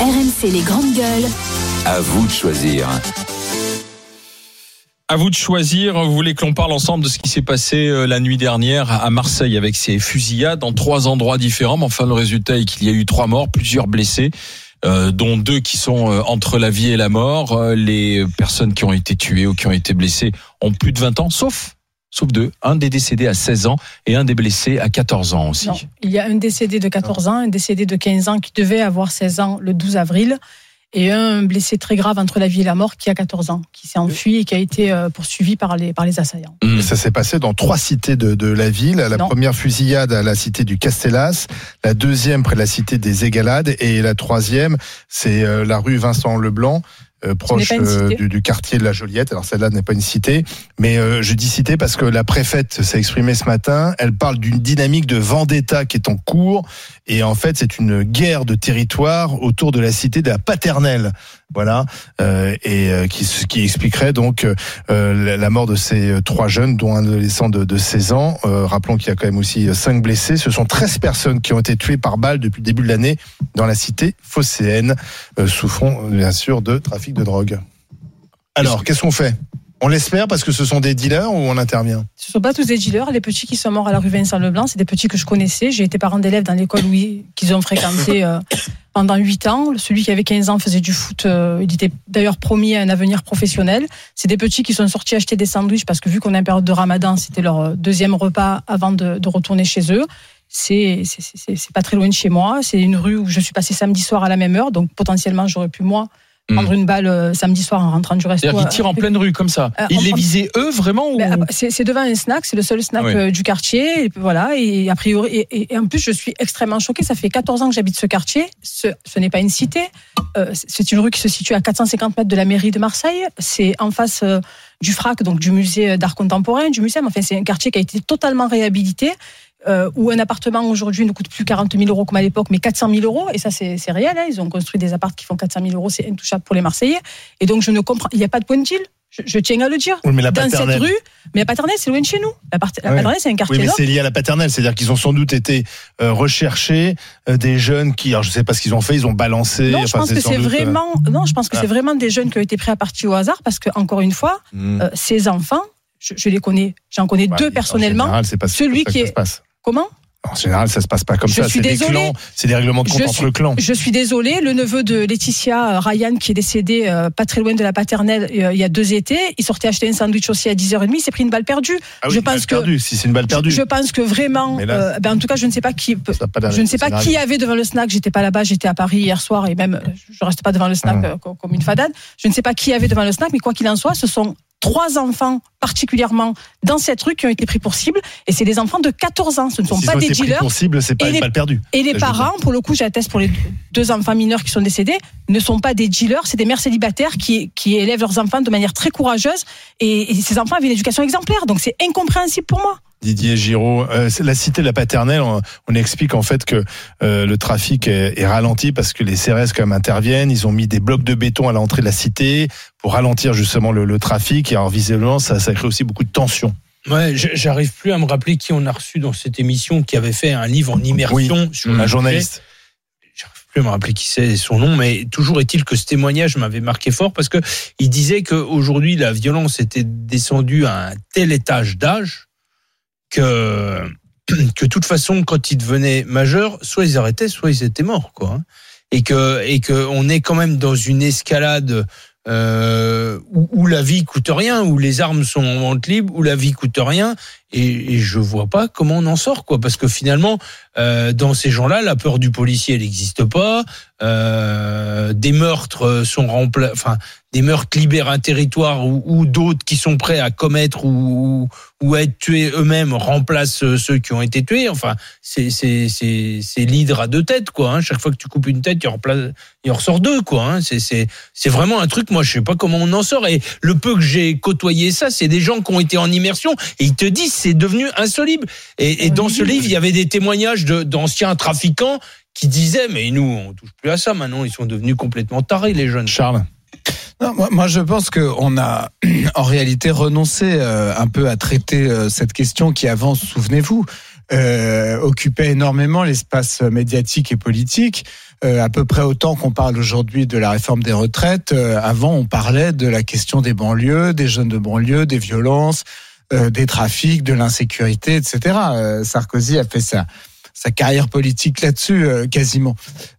RMC les grandes gueules. À vous de choisir. À vous de choisir. Vous voulez que l'on parle ensemble de ce qui s'est passé euh, la nuit dernière à Marseille avec ces fusillades dans trois endroits différents. Mais enfin, le résultat est qu'il y a eu trois morts, plusieurs blessés. Euh, dont deux qui sont euh, entre la vie et la mort. Euh, les personnes qui ont été tuées ou qui ont été blessées ont plus de 20 ans, sauf sauf deux. Un des décédés à 16 ans et un des blessés à 14 ans aussi. Non, il y a un décédé de 14 ans, un décédé de 15 ans qui devait avoir 16 ans le 12 avril et un blessé très grave entre la vie et la mort qui a 14 ans, qui s'est enfui et qui a été euh, poursuivi par les, par les assaillants. Mmh. Ça s'est passé dans trois cités de, de la ville. La Non. première fusillade à la cité du Castellas, la deuxième près de la cité des Égalades et la troisième, c'est euh, la rue Vincent Leblanc. Euh, proche euh, du, du quartier de la Joliette. Alors celle-là n'est pas une cité, mais euh, je dis cité parce que la préfète s'est exprimée ce matin. Elle parle d'une dynamique de vendetta qui est en cours, et en fait c'est une guerre de territoire autour de la cité de la Paternelle. Voilà, euh, et euh, qui, qui expliquerait donc euh, la- mort de ces euh, trois jeunes, dont un adolescent de, de 16 ans. Euh, rappelons qu'il y a quand même aussi euh, cinq blessés. Ce sont 13 personnes qui ont été tuées par balle depuis le début de l'année dans la cité phocéenne, euh, souffrant bien sûr de trafic de drogue. Alors, qu'est-ce qu'on fait? On l'espère parce que ce sont des dealers ou on intervient? Ce ne sont pas tous des dealers. Les petits qui sont morts à la rue Vincent Leblanc, c'est des petits que je connaissais. J'ai été parent d'élèves dans l'école où ils- qu'ils ont fréquenté euh, pendant 8 ans. Celui qui avait 15 ans faisait du foot. euh, il était d'ailleurs promis à un avenir professionnel. C'est des petits qui sont sortis acheter des sandwichs parce que vu qu'on est en période de ramadan, c'était leur euh, deuxième repas avant de, de retourner chez eux. C'est pas très loin de chez moi. C'est une rue où je suis passée samedi soir à la même heure. Donc potentiellement, j'aurais pu, moi, prendre une balle euh, samedi soir en rentrant du resto. C'est-à-dire qu'ils tirent en pleine rue comme ça. Euh, Ils les en- visaient eux vraiment ou... ah, C'est c'est devant un snack, c'est le seul snack oui. euh, du quartier. Et voilà, et a priori, et, et- et en plus, je suis extrêmement choquée. Ça fait 14 ans que j'habite ce quartier. Ce, ce n'est pas une cité. Euh, c'est une rue qui se situe à 450 mètres de la mairie de Marseille. C'est en face euh, du FRAC, donc du musée d'art contemporain, du musée. Enfin, c'est un quartier qui a été totalement réhabilité. Euh, où un appartement aujourd'hui ne coûte plus 40 000 euros comme à l'époque, mais 400 000 euros. Et ça, c'est réel. hein. Ils ont construit des apparts qui font 400 000 euros. C'est intouchable pour les Marseillais. Et donc, je ne comprends. Il n'y a pas de point de deal. Je, je tiens à le dire Oui, mais la dans cette rue. Mais la paternelle, c'est loin de chez nous. La, paternelle, c'est un quartier Oui, mais c'est lié à la paternelle, c'est-à-dire qu'ils ont sans doute été euh, recherchés euh, des jeunes qui, alors je sais pas ce qu'ils ont fait, ils ont balancé. Non, je pense que c'est doute, euh, vraiment, non, je pense que Ah. c'est vraiment des jeunes qui ont été pris à partie au hasard parce que encore une fois, Hmm. euh, ces enfants, je, je les connais, j'en connais bah, deux en personnellement. général, pas Celui qui est-. Comment En général, ça se passe pas comme Je ça. suis C'est des clans, c'est des règlements de compte Je entre suis- clans. Je suis désolée, le neveu de Laetitia euh, Ryan qui est décédé euh, pas très loin de la paternelle euh, il y a deux étés, il sortait acheter un sandwich aussi à 10h30, il s'est pris une balle perdue. Ah oui, je une balle pense que- perdue, si c'est une balle perdue. Je pense que vraiment, là, euh, ben en tout cas, je ne sais pas qui pas Je ne sais pas qui avait devant le snack. J'étais pas là-bas. J'étais à Paris hier soir et même je reste pas devant le snack Hum. co- comme une fadade. Je ne sais pas qui avait devant le snack, mais quoi qu'il en soit, ce sont trois enfants particulièrement dans cette rue qui ont été pris pour cible et c'est des enfants de 14 ans. Ce ne sont pas des dealers. pour cible, c'est pas Et les- balle perdue. Et les parents, pour le coup, j'atteste pour les deux enfants mineurs qui sont décédés, ne sont pas des dealers, c'est des mères célibataires qui, qui élèvent leurs enfants de manière très courageuse. Et, et ces enfants avaient une éducation exemplaire. Donc c'est incompréhensible pour moi. Didier Giraud, euh, la cité de la paternelle, on, on explique en fait que euh, le trafic est, est ralenti parce que les CRS quand même interviennent. Ils ont mis des blocs de béton à l'entrée de la cité pour ralentir justement le, le trafic. Et alors visiblement, ça, ça crée aussi beaucoup de tension. Ouais, j'arrive plus à me rappeler qui on a reçu dans cette émission qui avait fait un livre en immersion sur Un journaliste. J'arrive plus à me rappeler qui c'est son nom, mais toujours est-il que ce témoignage m'avait marqué fort parce que il disait qu'aujourd'hui la violence était descendue à un tel étage d'âge que que toute façon quand ils devenaient majeurs, soit ils arrêtaient, soit ils étaient morts, quoi. hein. Et que et que on est quand même dans une escalade euh, où, où la vie coûte rien, où les armes sont en vente libre, où la vie coûte rien, et, et je vois pas comment on en sort, quoi. Parce que finalement, euh, dans ces gens-là, la peur du policier elle n'existe pas. Euh, des meurtres sont rempla... enfin des meurtres libèrent un territoire ou, ou d'autres qui sont prêts à commettre ou, ou à être tués eux-mêmes remplacent euh, ceux qui ont été tués. Enfin, c'est c'est c'est c'est l'hydre à deux têtes quoi. Hein. Chaque fois que tu coupes une tête, il en, remplace- il ressort deux quoi. Hein. C'est c'est c'est vraiment un truc. Moi, je sais pas comment on en sort. Et le peu que j'ai côtoyé ça, c'est des gens qui ont été en immersion et ils te disent c'est devenu insoluble. Et, et dans ce livre, il y avait des témoignages d'anciens trafiquants qui disaient mais nous on touche plus à ça maintenant. Ils sont devenus complètement tarés les jeunes. Charles. Non, moi, moi, je pense qu'on a en réalité renoncé euh, un peu à traiter euh, cette question qui avance, souvenez-vous. euh, occupait énormément l'espace médiatique et politique. Euh, à peu près autant qu'on parle aujourd'hui de la réforme des retraites. Euh, avant, on parlait de la question des banlieues, des jeunes de banlieue, des violences, euh, des trafics, de l'insécurité, etc. Euh, Sarkozy a fait ça sa carrière politique là-dessus euh, quasiment.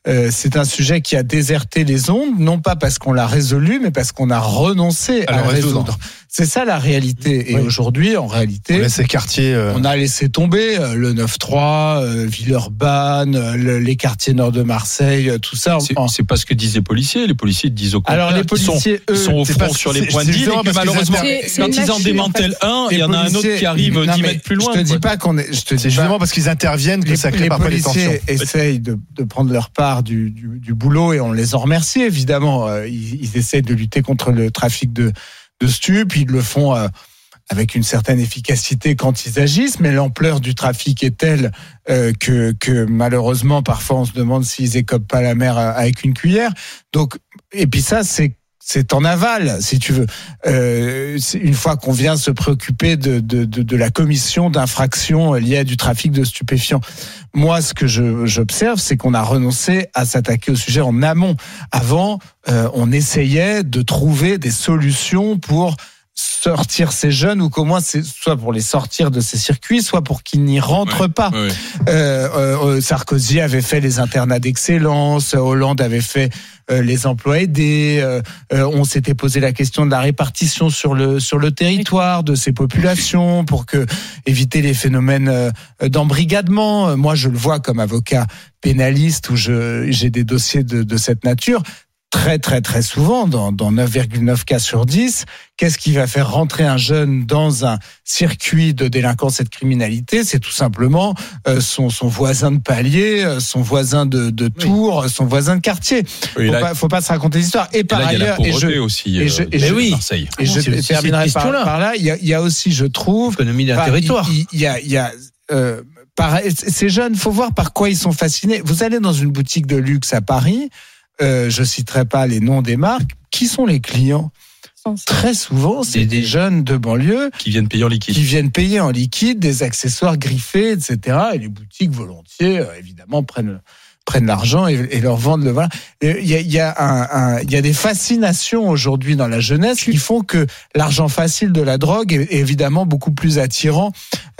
Euh, c'est un sujet qui a déserté les ondes, non pas parce qu'on l'a résolu, mais parce qu'on a renoncé À à, le le résoudre. résoudre. C'est ça la réalité. Et Oui. aujourd'hui, en On réalité, laisse ces quartiers. euh, on a laissé tomber euh, le 9-3, euh, Villeurbanne, euh, le- les quartiers nord de Marseille, euh, tout ça. C'est En- pas ce que disent les policiers. Les policiers disent au contraire Alors les sont- policiers, ils eux, sont au front sur les points de deal malheureusement, quand ils en démantèlent un, il y les en a un autre qui arrive Non, 10 mais mètres plus loin. Je te dis pas qu'on est. Je te dis pas. justement parce qu'ils interviennent que les, ça crée les parfois des tensions. policiers essayent de, de prendre leur part du, du, du boulot et on les en remercie évidemment. Ils, ils essayent de lutter contre le trafic de, de stupes. Ils le font euh, avec une certaine efficacité quand ils agissent, mais l'ampleur du trafic est telle euh, que, que malheureusement parfois on se demande s'ils écopent pas la mer euh, avec une cuillère. Donc et puis ça c'est c'est en aval, si tu veux. Euh, une fois qu'on vient se préoccuper de, de, de, de la commission d'infractions liées à du trafic de stupéfiants. Moi, ce que j'observe, c'est qu'on a renoncé à s'attaquer au sujet en amont. Avant, euh, on essayait de trouver des solutions pour sortir ces jeunes ou qu'au moins c'est soit pour les sortir de ces circuits, soit pour qu'ils n'y rentrent pas. Ouais. Euh, euh, Sarkozy avait fait les internats d'excellence, Hollande avait fait euh, les emplois aidés. euh, euh, on s'était posé la question de la répartition sur le sur le territoire de ces populations pour que éviter les phénomènes d'embrigadement. Moi, je le vois comme avocat pénaliste où je j'ai des dossiers de, de cette nature. Très très très souvent, dans, dans 9,9 cas sur 10, qu'est-ce qui va faire rentrer un jeune dans un circuit de délinquance et de criminalité? C'est tout simplement euh, son, son voisin de palier, euh, son voisin de, de tour, son voisin de quartier. Et Faut là, pas, faut pas se raconter l'histoire. Et et par là, il y a la ailleurs, et je, aussi. et je- euh, et je- oui. Marseille. et je terminerai par, par là. Il y, a, il y a aussi, je trouve, Économie d'un territoire. Il, il y a, il y a euh, par- ces jeunes, faut voir par quoi ils sont fascinés. Vous allez dans une boutique de luxe à Paris, euh, je citerai pas les noms des marques. Qui sont les clients Très souvent, c'est Des- des jeunes de banlieue Qui viennent payer en liquide. qui viennent payer en liquide des accessoires griffés, etc. Et les boutiques volontiers, euh, évidemment, prennent prennent l'argent et, et leur vendent le voilà. Et Il y a, il y a un, un- il y a des fascinations aujourd'hui dans la jeunesse qui font que l'argent facile de la drogue est, est évidemment beaucoup plus attirant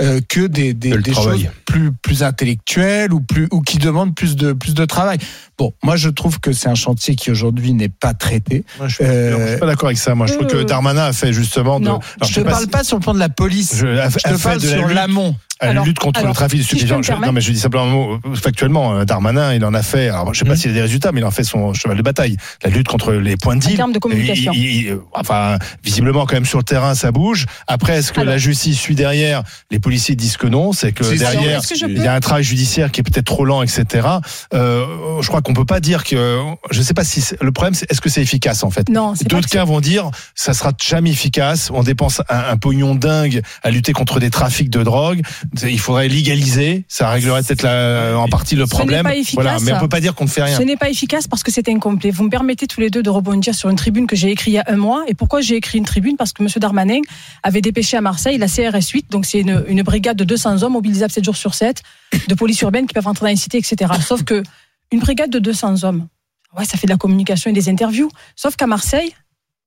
euh, que des, des, choses plus plus intellectuelles ou plus ou qui demandent plus de plus de travail. Bon, moi je trouve que c'est un chantier qui aujourd'hui n'est pas traité. Moi, je suis, Euh, je suis pas d'accord avec ça. Moi, je trouve que euh, Darmanin a fait justement de. non, Alors, je te pas parle si- pas sur le plan de la police. Je, a, Je a te parle sur l'amont. à la Alors- lutte contre alors, le trafic de stupéfiants. non, mais je dis simplement un mot. Factuellement, euh, Darmanin, il en a fait. Alors, je sais pas Mhm. s'il a des résultats, mais il en fait son cheval de bataille. La lutte contre les points de En deal. termes de communication. Il- il- il- enfin, visiblement, quand même sur le terrain, ça bouge. Après, est-ce que Alors- la justice suit derrière? Les policiers disent que non. C'est que derrière, il y a un travail judiciaire qui est peut-être trop lent, etc. Euh, je crois qu'on peut pas dire que. Je sais pas si le problème, c'est est-ce que c'est efficace en fait? Non, D'autres cas vont dire ça sera jamais efficace. On dépense un, un pognon dingue à lutter contre des trafics de drogue. Il faudrait légaliser. Ça réglerait peut-être en partie le Ce problème. pas efficace. Voilà, mais on peut pas dire qu'on ne fait rien. Ce n'est pas efficace parce que c'est incomplet. Vous me permettez tous les deux de rebondir sur une tribune que j'ai écrite il y a un mois. Et pourquoi j'ai écrit une tribune? Parce que M. Darmanin avait dépêché à Marseille la CRS 8, donc c'est une, une brigade de 200 hommes mobilisables 7 jours sur 7, de police urbaine qui peuvent rentrer dans les cités, etc. Sauf que une brigade de 200 hommes, ouais, ça fait de la communication et des interviews. Sauf qu'à Marseille,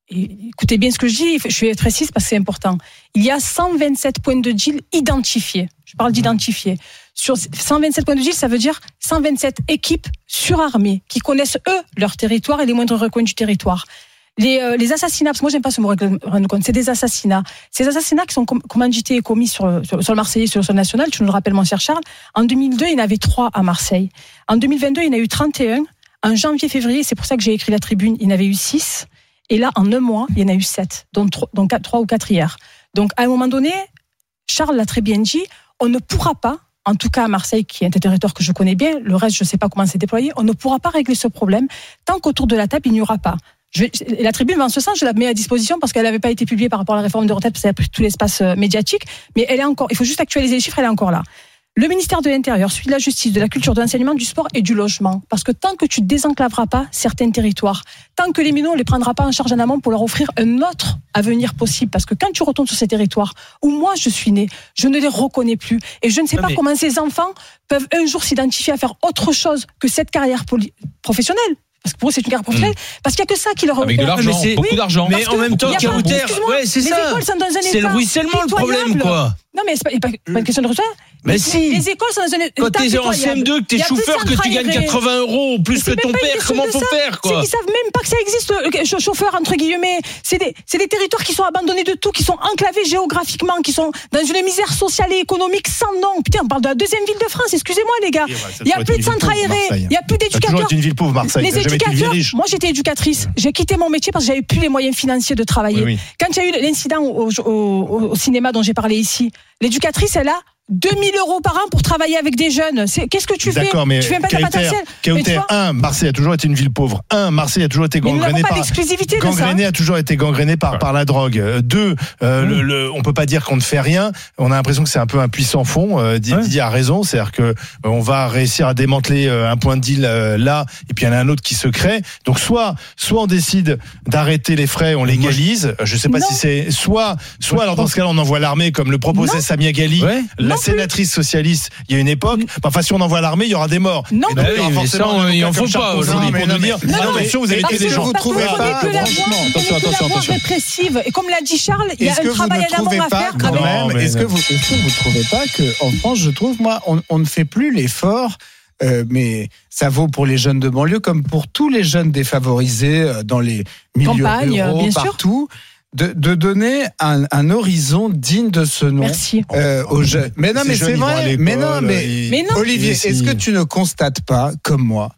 et écoutez bien ce que je dis, je suis précise parce que c'est important. Il y a 127 points de deal identifiés. Je parle d'identifiés. Sur 127 points de deal, ça veut dire 127 équipes surarmées qui connaissent eux leur territoire et les moindres recoins du territoire. Les, euh, les assassinats, parce que moi j'aime pas ce mot c'est des assassinats. Ces assassinats qui sont com- commandités et commis sur, sur, sur le Marseillais, sur le sol national, tu nous le rappelles mon cher Charles, en 2002 il y en avait trois à Marseille. En 2022 il y en a eu 31. En janvier-février, c'est pour ça que j'ai écrit la tribune, il y en avait eu 6. Et là, en un mois, il y en a eu 7, dont 3, dont 4, 3 ou 4 hier. Donc à un moment donné, Charles l'a très bien dit, on ne pourra pas, en tout cas à Marseille, qui est un territoire que je connais bien, le reste, je ne sais pas comment c'est déployé, on ne pourra pas régler ce problème tant qu'autour de la table, il n'y aura pas. Je, la tribune, en ce sens, je la mets à disposition parce qu'elle n'avait pas été publiée par rapport à la réforme de retraite, parce qu'elle a pris tout l'espace euh, médiatique, mais elle est encore, il faut juste actualiser les chiffres, elle est encore là. le ministère de l'Intérieur, celui de la Justice, de la Culture, de l'Enseignement, du Sport et du Logement. Parce que tant que tu désenclaveras pas certains territoires, tant que les minots ne les prendra pas en charge en amont pour leur offrir un autre avenir possible, parce que quand tu retournes sur ces territoires où moi je suis né, je ne les reconnais plus. Et je ne sais pas mais- comment ces enfants peuvent un jour s'identifier à faire autre chose que cette carrière professionnelle. Parce que pour eux, c'est une carrière professionnelle. Parce qu'il n'y a que ça qui leur Avec de l'argent, beaucoup d'argent. Mais en même temps, il y a pas- Kauter, excuse-moi, ouais, c'est ça. C'est le ruissellement le problème, quoi. Non, mais c'est pas, pas, pas une question de reçoit. Mais si. Les écoles sont dans un état Quand t'es en pitoyable. CM2, que t'es chauffeur, que tu gagnes aérés. 80 euros plus que ton une père, comment faut faire, quoi qu'ils savent même pas que ça existe, euh, ch- chauffeur entre guillemets. C'est des, c'est des territoires qui sont abandonnés de tout, qui sont enclavés géographiquement, qui sont dans une misère sociale et économique sans nom. Putain, on parle de la deuxième ville de France. Excusez-moi, les gars. Il n'y a plus de centres aérés. Il n'y a plus d'éducateurs. une ville pauvre, Marseille. Les une éducateurs, moi j'étais éducatrice. J'ai quitté mon métier parce que j'avais plus les moyens financiers de travailler. Quand il y a eu l'incident au cinéma dont j'ai parlé ici, l'éducatrice, elle a 2000 euros par an pour travailler avec des jeunes. Qu'est-ce que tu fais D'accord, mais Tu fais pas ta Kauter. Mais un, Marseille a toujours été une ville pauvre. Un, Marseille a toujours été mais nous n'avons gangréné pas par. d'exclusivité de ça. Gangréné a toujours été gangréné par, par la drogue. Euh, Deux, euh, le, le- on peut pas dire qu'on ne fait rien. On a l'impression que c'est un peu un puissant fond. Euh, Ouais. Didier a raison, c'est-à-dire que euh, on va réussir à démanteler un point de deal là, et puis il y en a un autre qui se crée. Donc soit, soit on décide d'arrêter les frais, on légalise. Je sais pas Non. si c'est soit, soit alors dans ce cas-là on envoie l'armée comme le proposait Non. Samia Gali, Ouais. La plus. sénatrice socialiste. Il y a une époque. Enfin, si on envoie l'armée, il y aura des morts. Non Oui, mais forcément ça, on- il en faut pas aujourd'hui. pour Mais nous non, dire attention, vous avez des gens. vous trouvez pas, attention, attention, attention. répressive. Et comme l'a dit Charles, il y a un travail ne amont trouvez à faire. Est-ce que vous est-ce que vous trouvez pas que en France, je trouve moi, on, ne fait plus l'effort. euh, mais ça vaut pour les jeunes de banlieue comme pour tous les jeunes défavorisés euh, dans les milieux Campagne, ruraux, bien sûr. De, de donner un, un horizon digne de ce nom Merci. euh, aux jeunes. Mais non, mais c'est vrai. Mais non, mais ils- Mais non. Olivier, est-ce que tu ne constates pas, comme moi,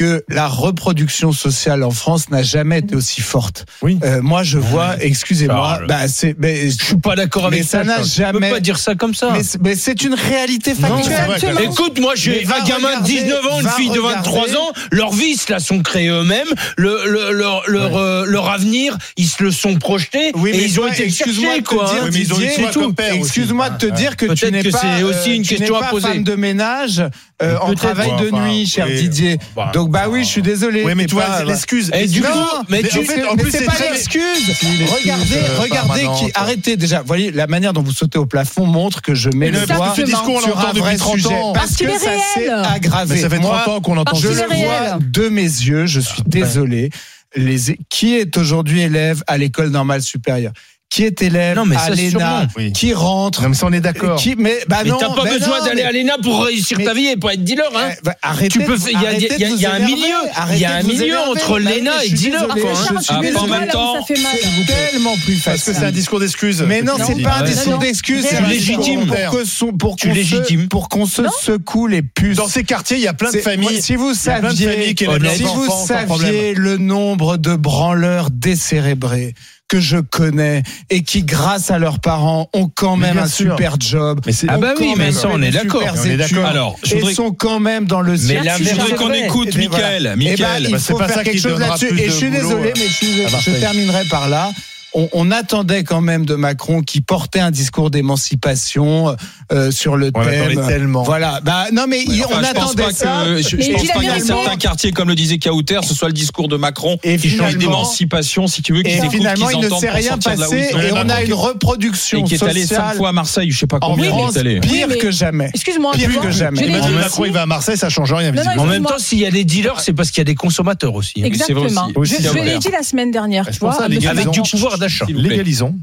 que la reproduction sociale en France n'a jamais été aussi forte Oui. Euh, Moi, je vois, excusez-moi, bah, c'est, mais, Je suis pas d'accord Mais avec ça ça. n'a jamais- Tu peux pas dire ça comme ça. mais c'est- mais c'est une réalité factuelle. Écoute, moi j'ai Mais va un gamin de regarder, 19 ans, une va fille de 23 regarder. ans, leurs vices là sont créés eux-mêmes, le, le- leur, leur, euh, leur avenir, ils se le sont projetés Oui, et mais ils ont toi, été excuse-moi cherchés de te quoi. dire. Oui, mais ils ont eu Didier, toi comme père aussi. excuse-moi de te Ouais. dire que tu Peut-être n'es que pas, c'est aussi euh, une tu n'es question à pas poser. femme de ménage euh, en travail de Enfin, nuit, cher oui. Didier. Bah, Donc bah oui, je suis désolé. Oui, mais tu vois, l'excuse. Et du Non, coup, mais tu en fait, en mais plus, c'est pas l'excuse. Regardez, euh, regardez qui. Arrêtez déjà. Vous voyez la manière dont vous sautez au plafond montre que je mets Mais le le- doigt ce discours, on sur un vrai 30 sujet parce Parce qu'il que est ça s'est réel. aggravé. Mais ça fait 30 Moi, ans qu'on entend je le vois de mes yeux. Je suis désolé. Les, qui est aujourd'hui élève à l'école normale supérieure? Qui est élève Non, mais à l'ENA. Oui. Qui rentre Non, mais ça, on est d'accord. qui, mais bah mais t'as pas bah besoin non, d'aller mais- à l'ENA pour réussir mais- ta vie et pour être dealer, hein. Eh, bah, arrêtez Tu peux il y a- y y un milieu. Il y a un milieu entre Bah l'ENA et dealer, quoi, hein. Ah, pas en même temps. mal. tellement plus Parce facile. que c'est un discours d'excuses. Mais non, c'est pas un discours non. d'excuses, c'est discours pour que son- pour Tu qu'on se- légitimes. pour qu'on se Non. secoue les puces. Dans ces quartiers, il y a plein de C'est- familles. Si vous saviez, si vous saviez le nombre de branleurs décérébrés que je connais et qui, grâce à leurs parents, ont quand Mais même un sûr. super job. Mais c'est- Ah bah oui, mais ça, on est d'accord. Alors, je et voudrais- sont quand même dans le Mais cirque. la Je voudrais vérité, qu'on vrai. écoute Eh ben, voilà. Michael. Eh ben, Michael. il Bah, c'est faut pas faire quelque chose là-dessus. Et je suis désolé, mais je, je terminerai par là. On, on attendait quand même de Macron qui portait un discours d'émancipation euh, sur le On thème. tellement. Voilà. Bah non, mais Enfin, on attendait pas ça. que, je, je pense pas qu'à vérité. certains quartiers, comme le disait Kauter, ce soit le discours de Macron Et qui change finalement- d'émancipation, si tu veux, qu'ils Et finalement, il ne s'est rien passé et on a une reproduction et qui est allé cinq fois à Marseille, je sais pas en combien il France est allé. pire que jamais. Excuse-moi. Pire que jamais. Macron, il va à Marseille, ça change rien. En même temps, s'il y a des dealers, c'est parce qu'il y a des consommateurs aussi. hein. Exactement. Je, c'est l'ai dit la semaine dernière, gars, Avec du pouvoir d'achat. Légalisons.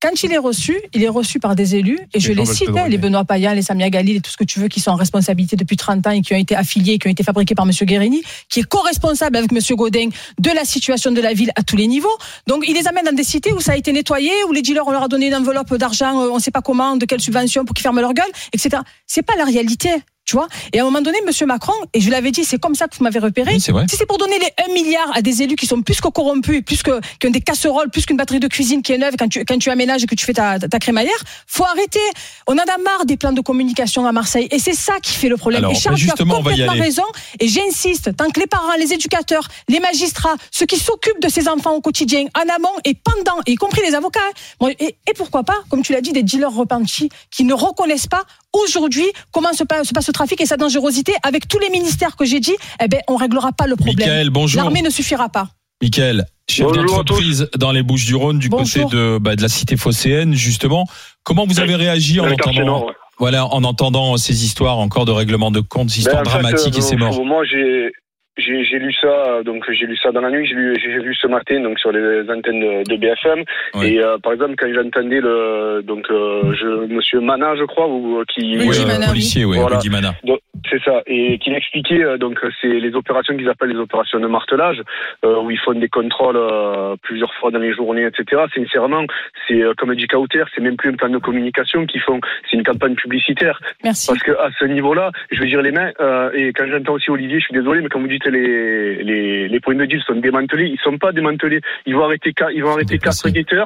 Quand il est reçu, il est reçu par des élus, et je Les cite, hein, les Benoît Payan, les Samia Galil et tout ce que tu veux, qui sont en responsabilité depuis 30 ans et qui ont été affiliés, qui ont été fabriqués par M. Guérini, qui est co-responsable avec M. Godin de la situation de la ville à tous les niveaux. Donc, il les amène dans des cités où ça a été nettoyé, où les dealers, on leur a donné une enveloppe d'argent, euh, on ne sait pas comment, de quelle subvention pour qu'ils ferment leur gueule, etc. C'est pas la réalité. Tu vois? Et à un moment donné, M. Macron, et je l'avais dit, c'est comme ça que vous m'avez repéré, Oui, si c'est pour donner les 1 milliard à des élus qui sont plus que corrompus, plus que, qui ont des casseroles, plus qu'une batterie de cuisine qui est neuve quand tu, quand tu aménages et que tu fais ta, ta crémaillère, faut arrêter. On en a marre des plans de communication à Marseille. Et c'est ça qui fait le problème. Alors, et Charles, tu as complètement raison. Et j'insiste, tant que les parents, les éducateurs, les magistrats, ceux qui s'occupent de ces enfants au quotidien, en amont et pendant, y compris les avocats, hein. Et, et pourquoi pas, comme tu l'as dit, des dealers repentis qui ne reconnaissent pas aujourd'hui comment se passe, se passe ce trafic et sa dangerosité. Avec tous les ministères que j'ai dit, eh ben, on réglera pas le problème. Michael, bonjour. L'armée ne suffira pas. Michael, chef d'entreprise dans les Bouches-du-Rhône du Bonjour. côté de, bah, de la cité phocéenne, justement. Comment vous avez réagi en entendant, voilà, en entendant ces histoires encore de règlement de compte, ces histoires Ben, fait, dramatiques euh, et ces morts Moi, j'ai. J'ai j'ai lu ça, donc j'ai lu ça dans la nuit, j'ai lu, j'ai vu ce matin donc sur les antennes de, de BFM. Ouais. Et euh, par exemple, quand j'entendais le donc euh, je, Monsieur Mana, je crois, ou euh, qui Oui, euh, Mana, policier, oui, Voilà. Rudy Mana. Donc, C'est ça, et qui m'expliquait euh, donc c'est les opérations qu'ils appellent les opérations de martelage, euh, où ils font des contrôles euh, plusieurs fois dans les journées, etc. Sincèrement, c'est euh, comme dit Kauter, c'est même plus un plan de communication qu'ils font, c'est une campagne publicitaire. Merci. Parce que à ce niveau-là, je veux dire les mains, euh, et quand j'entends aussi Olivier, je suis désolé, mais quand vous dites les les, les points de deal sont démantelés, ils sont pas démantelés. Ils vont arrêter ils vont arrêter quatre déplacés.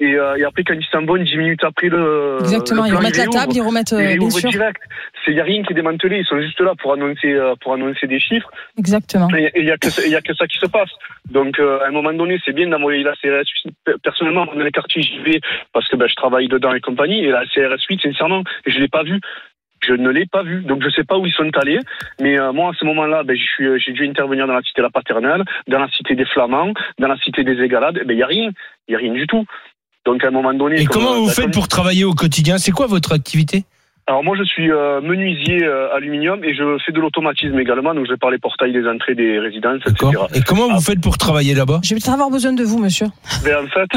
Et, euh, et après, quand ils s'en vont, 10 minutes après le. Exactement. le Ils remettent la table, ils remettent, euh, bien sûr. direct. C'est y a rien qui est démantelé. Ils sont juste là pour annoncer euh, pour annoncer des chiffres. Exactement. Et il y a que ça- il y a que ça qui se passe. Donc euh, à un moment donné, c'est bien d'envoyer la CRS 8. Personnellement, dans les quartiers, j'y vais parce que ben, je travaille dedans et compagnie. Et la CRS 8, sincèrement, je l'ai pas vue. Je ne l'ai pas vue, donc je sais pas où ils sont allés. Mais euh, moi, à ce moment-là, ben, euh, j'ai dû intervenir dans la cité de la Paternelle, dans la cité des Flamands, dans la cité des Égalades. Eh Ben il y a rien, il y a rien du tout. Donc à un moment donné. Et comme, comment euh, vous faites pour travailler au quotidien? C'est quoi votre activité? Alors moi je suis euh, menuisier euh, aluminium et je fais de l'automatisme également, donc je pars les portails des entrées des résidences, etc. Et comment Ah. vous faites pour travailler là-bas? Je vais avoir besoin de vous, monsieur. Ben, en fait,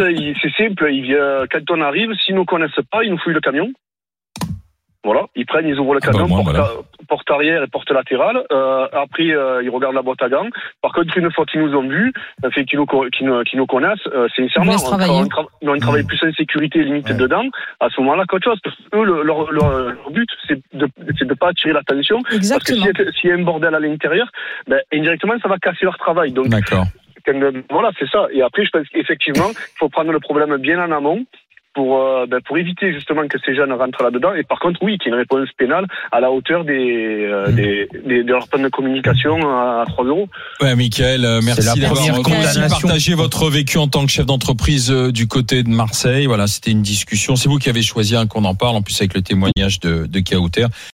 c'est simple. Il vient, quand on arrive, s'ils ne nous connaissent pas, ils nous fouillent le camion. Voilà, ils prennent, ils ouvrent le Ah bah, porte, voilà. porte arrière et porte latérale. Euh, après, euh, ils regardent la boîte à gants. Par contre, une fois qu'ils nous ont vus, euh, fait qu'ils nous, connaissent, euh, sincèrement, on, travailler. on, tra- on travaille plus en sécurité limite Ouais. dedans. À ce moment-là, qu'autre chose. Parce que eux, le- leur, leur, leur but, c'est de c'est de pas attirer l'attention. Parce que s'il y, a- s'il y a un bordel à l'intérieur, ben, indirectement, ça va casser leur travail. D'accord. Voilà, c'est ça. Et après, je pense qu'effectivement, il faut prendre le problème bien en amont pour, euh, ben, pour éviter justement que ces jeunes rentrent là-dedans. Et par contre, oui, qu'il y ait une réponse pénale à la hauteur des, euh, des, des- de leur plan de communication à 3 euros. Ouais, Michael, euh, merci d'avoir partagé votre vécu en tant que chef d'entreprise euh, du côté de Marseille. Voilà, c'était une discussion. C'est vous qui avez choisi hein, qu'on en parle, en plus avec le témoignage de, de Kauter.